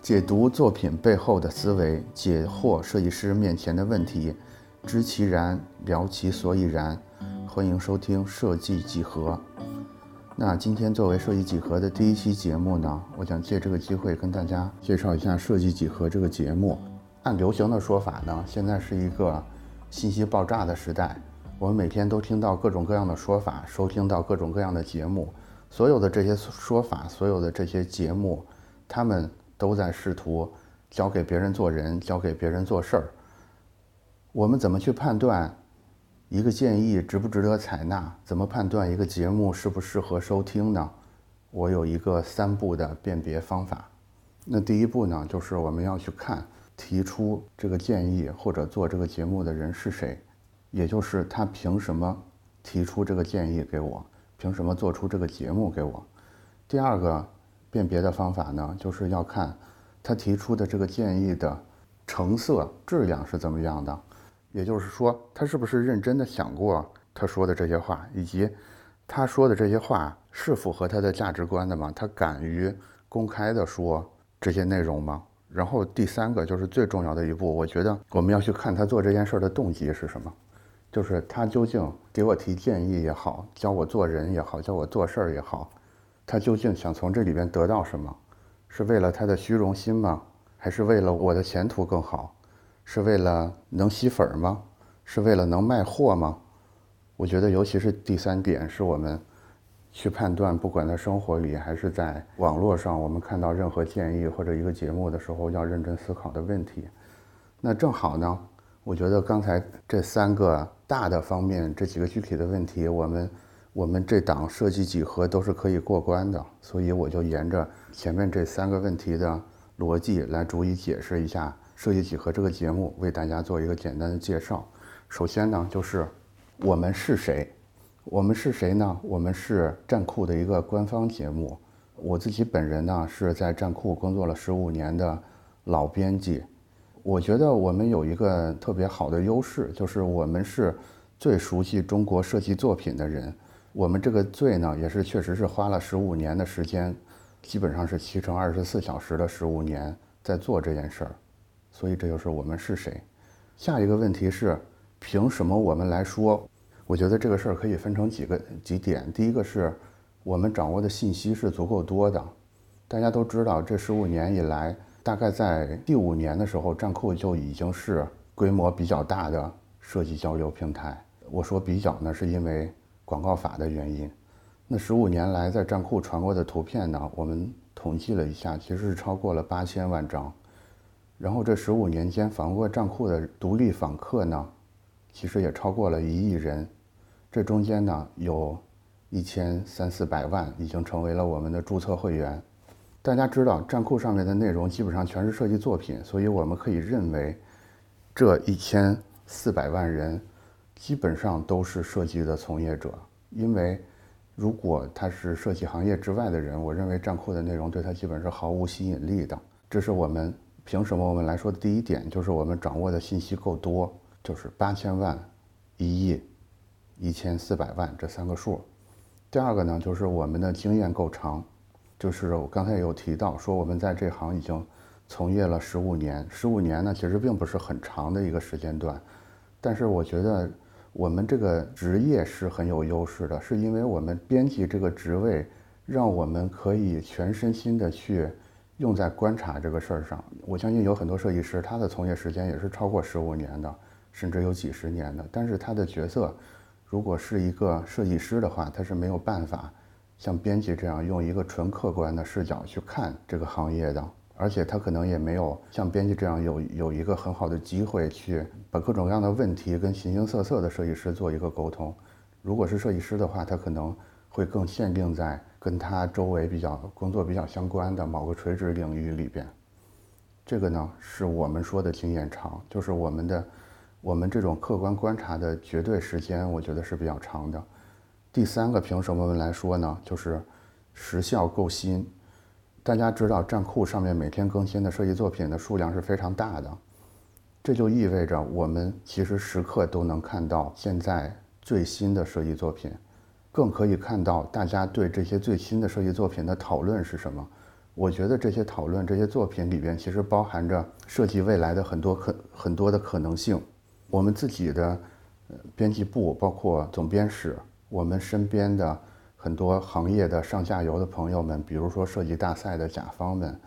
解读作品背后的思维，解惑设计师面前的问题，知其然，聊其所以然。欢迎收听设计几何。那今天作为设计几何的第一期节目呢，我想借这个机会跟大家介绍一下设计几何这个节目。按流行的说法呢，现在是一个信息爆炸的时代，我们每天都听到各种各样的说法，收听到各种各样的节目。所有的这些说法，所有的这些节目，他们都在试图教给别人做人，教给别人做事儿。我们怎么去判断？一个建议值不值得采纳？怎么判断一个节目适不适合收听呢？我有一个三步的辨别方法。那第一步呢，就是我们要去看提出这个建议或者做这个节目的人是谁，也就是他凭什么提出这个建议给我，凭什么做出这个节目给我。第二个辨别的方法呢，就是要看他提出的这个建议的成色质量是怎么样的。也就是说，他是不是认真的想过他说的这些话，以及他说的这些话是符合他的价值观的吗？他敢于公开的说这些内容吗？然后第三个就是最重要的一步，我觉得我们要去看他做这件事的动机是什么，就是他究竟给我提建议也好，教我做人也好，教我做事儿也好，他究竟想从这里边得到什么？是为了他的虚荣心吗？还是为了我的前途更好？是为了能吸粉吗？是为了能卖货吗？我觉得，尤其是第三点，是我们去判断，不管在生活里还是在网络上，我们看到任何建议或者一个节目的时候，要认真思考的问题。那正好呢，我觉得刚才这三个大的方面，这几个具体的问题，我们我们这档设计几何都是可以过关的，所以我就沿着前面这三个问题的逻辑来逐一解释一下。设计几何这个节目为大家做一个简单的介绍。首先呢，就是我们是谁？我们是谁呢？我们是站酷的一个官方节目。我自己本人呢是在站酷工作了十五年的老编辑。我觉得我们有一个特别好的优势，就是我们是最熟悉中国设计作品的人。我们这个罪呢，也是确实是花了十五年的时间，基本上是七乘二十四小时的十五年在做这件事儿。所以这就是我们是谁。下一个问题是，凭什么我们来说？我觉得这个事儿可以分成几个几点。第一个是，我们掌握的信息是足够多的。大家都知道，这十五年以来，大概在第五年的时候，站酷就已经是规模比较大的设计交流平台。我说比较呢，是因为广告法的原因。那十五年来，在站酷传过的图片呢，我们统计了一下，其实是超过了八千万张。然后这十五年间访过站库的独立访客呢，其实也超过了一亿人。这中间呢，有一千三四百万已经成为了我们的注册会员。大家知道，站库上面的内容基本上全是设计作品，所以我们可以认为，这一千四百万人基本上都是设计的从业者。因为如果他是设计行业之外的人，我认为站库的内容对他基本是毫无吸引力的。这是我们。凭什么我们来说的第一点就是我们掌握的信息够多，就是八千万、一亿、一千四百万这三个数。第二个呢，就是我们的经验够长，就是我刚才有提到说我们在这行已经从业了十五年，十五年呢其实并不是很长的一个时间段，但是我觉得我们这个职业是很有优势的，是因为我们编辑这个职位让我们可以全身心的去。用在观察这个事儿上，我相信有很多设计师，他的从业时间也是超过十五年的，甚至有几十年的。但是他的角色，如果是一个设计师的话，他是没有办法像编辑这样用一个纯客观的视角去看这个行业的，而且他可能也没有像编辑这样有有一个很好的机会去把各种各样的问题跟形形色色的设计师做一个沟通。如果是设计师的话，他可能会更限定在。跟他周围比较工作比较相关的某个垂直领域里边，这个呢是我们说的经验长，就是我们的我们这种客观观察的绝对时间，我觉得是比较长的。第三个凭什么来说呢？就是时效够新。大家知道站酷上面每天更新的设计作品的数量是非常大的，这就意味着我们其实时刻都能看到现在最新的设计作品。更可以看到大家对这些最新的设计作品的讨论是什么。我觉得这些讨论、这些作品里边，其实包含着设计未来的很多可很多的可能性。我们自己的编辑部，包括总编室，我们身边的很多行业的上下游的朋友们，比如说设计大赛的甲方们，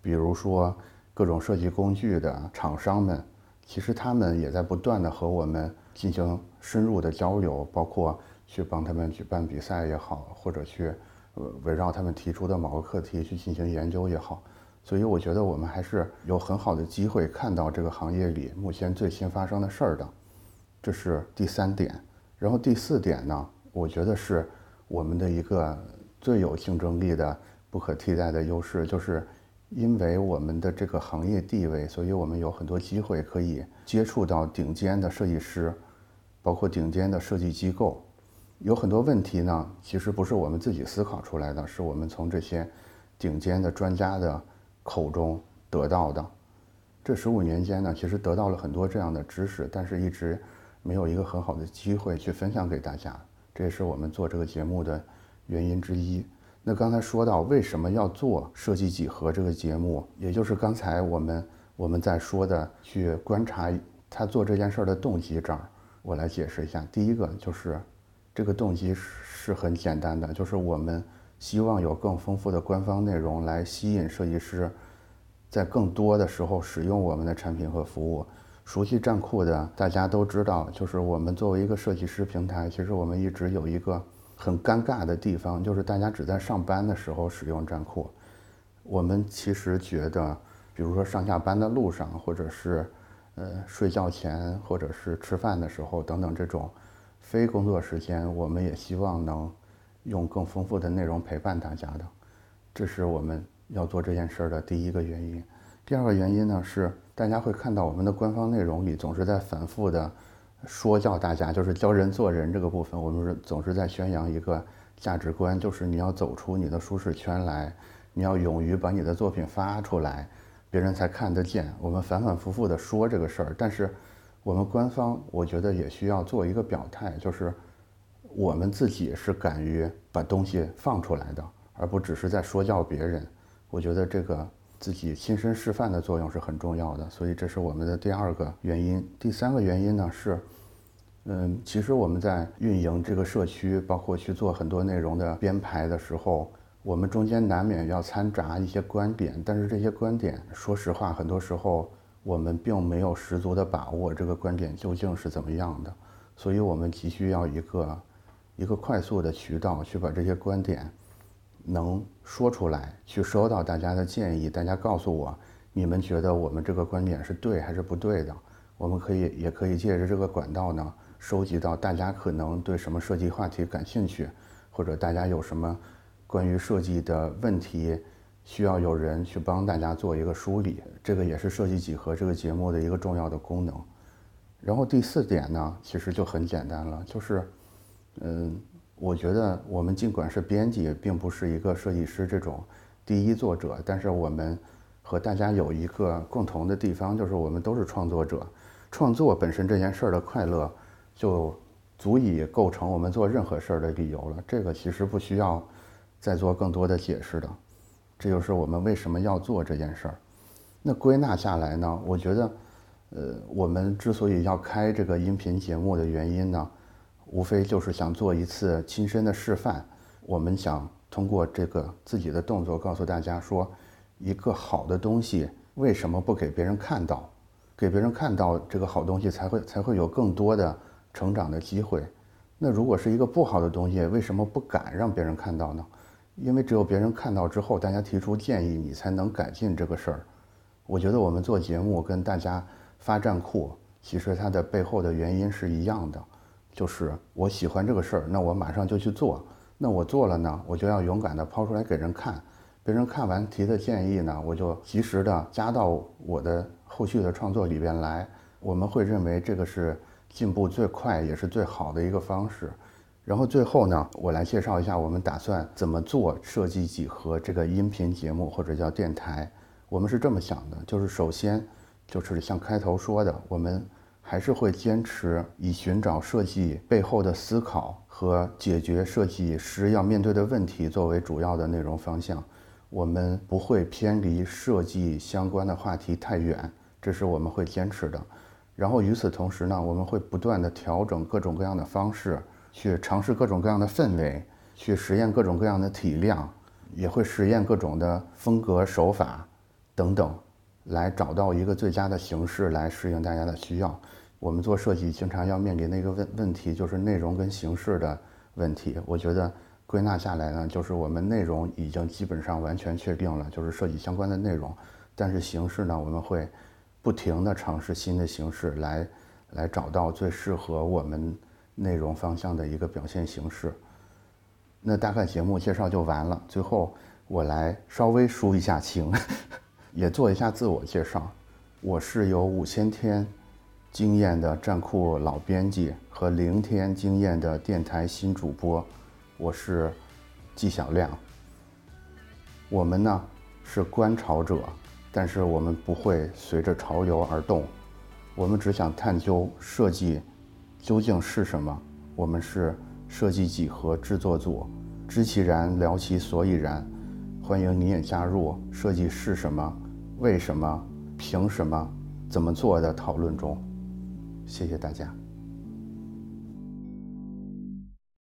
比如说各种设计工具的厂商们，其实他们也在不断的和我们进行深入的交流，包括去帮他们举办比赛也好，或者去。围绕他们提出的某个课题去进行研究也好，所以我觉得我们还是有很好的机会看到这个行业里目前最新发生的事儿的，这是第三点。然后第四点呢，我觉得是我们的一个最有竞争力的、不可替代的优势，就是因为我们的这个行业地位，所以我们有很多机会可以接触到顶尖的设计师，包括顶尖的设计机构。有很多问题呢，其实不是我们自己思考出来的，是我们从这些顶尖的专家的口中得到的。这十五年间呢，其实得到了很多这样的知识，但是一直没有一个很好的机会去分享给大家。这也是我们做这个节目的原因之一。那刚才说到为什么要做设计几何这个节目，也就是刚才我们我们在说的去观察他做这件事儿的动机这儿，我来解释一下。第一个就是。这个动机是很简单的，就是我们希望有更丰富的官方内容来吸引设计师，在更多的时候使用我们的产品和服务。熟悉站酷的大家都知道，就是我们作为一个设计师平台，其实我们一直有一个很尴尬的地方，就是大家只在上班的时候使用站酷。我们其实觉得，比如说上下班的路上，或者是呃睡觉前，或者是吃饭的时候等等这种。非工作时间，我们也希望能用更丰富的内容陪伴大家的，这是我们要做这件事儿的第一个原因。第二个原因呢是，大家会看到我们的官方内容里总是在反复的说教大家，就是教人做人这个部分，我们是总是在宣扬一个价值观，就是你要走出你的舒适圈来，你要勇于把你的作品发出来，别人才看得见。我们反反复复的说这个事儿，但是。我们官方，我觉得也需要做一个表态，就是我们自己是敢于把东西放出来的，而不只是在说教别人。我觉得这个自己亲身示范的作用是很重要的，所以这是我们的第二个原因。第三个原因呢是，嗯，其实我们在运营这个社区，包括去做很多内容的编排的时候，我们中间难免要掺杂一些观点，但是这些观点，说实话，很多时候。我们并没有十足的把握这个观点究竟是怎么样的，所以我们急需要一个一个快速的渠道去把这些观点能说出来，去收到大家的建议。大家告诉我，你们觉得我们这个观点是对还是不对的？我们可以也可以借着这个管道呢，收集到大家可能对什么设计话题感兴趣，或者大家有什么关于设计的问题。需要有人去帮大家做一个梳理，这个也是设计几何这个节目的一个重要的功能。然后第四点呢，其实就很简单了，就是，嗯，我觉得我们尽管是编辑，并不是一个设计师这种第一作者，但是我们和大家有一个共同的地方，就是我们都是创作者。创作本身这件事儿的快乐，就足以构成我们做任何事儿的理由了。这个其实不需要再做更多的解释的。这就是我们为什么要做这件事儿。那归纳下来呢？我觉得，呃，我们之所以要开这个音频节目的原因呢，无非就是想做一次亲身的示范。我们想通过这个自己的动作告诉大家说，一个好的东西为什么不给别人看到？给别人看到这个好东西，才会才会有更多的成长的机会。那如果是一个不好的东西，为什么不敢让别人看到呢？因为只有别人看到之后，大家提出建议，你才能改进这个事儿。我觉得我们做节目跟大家发站库，其实它的背后的原因是一样的，就是我喜欢这个事儿，那我马上就去做。那我做了呢，我就要勇敢地抛出来给人看。别人看完提的建议呢，我就及时的加到我的后续的创作里边来。我们会认为这个是进步最快也是最好的一个方式。然后最后呢，我来介绍一下我们打算怎么做设计几何这个音频节目或者叫电台。我们是这么想的，就是首先就是像开头说的，我们还是会坚持以寻找设计背后的思考和解决设计师要面对的问题作为主要的内容方向。我们不会偏离设计相关的话题太远，这是我们会坚持的。然后与此同时呢，我们会不断的调整各种各样的方式，去尝试各种各样的氛围，去实验各种各样的体量，也会实验各种的风格手法等等，来找到一个最佳的形式来适应大家的需要。我们做设计经常要面临的一个问问题就是内容跟形式的问题。我觉得归纳下来呢，就是我们内容已经基本上完全确定了，就是设计相关的内容，但是形式呢，我们会。不停地尝试新的形式，来来找到最适合我们内容方向的一个表现形式。那大概节目介绍就完了。最后我来稍微抒一下情，也做一下自我介绍。我是有五千天经验的站酷老编辑和零天经验的电台新主播，我是纪晓亮。我们呢是观潮者。但是我们不会随着潮流而动，我们只想探究设计究竟是什么。我们是设计几何制作组，知其然，聊其所以然。欢迎你也加入设计是什么、为什么、凭什么、怎么做的讨论中。谢谢大家。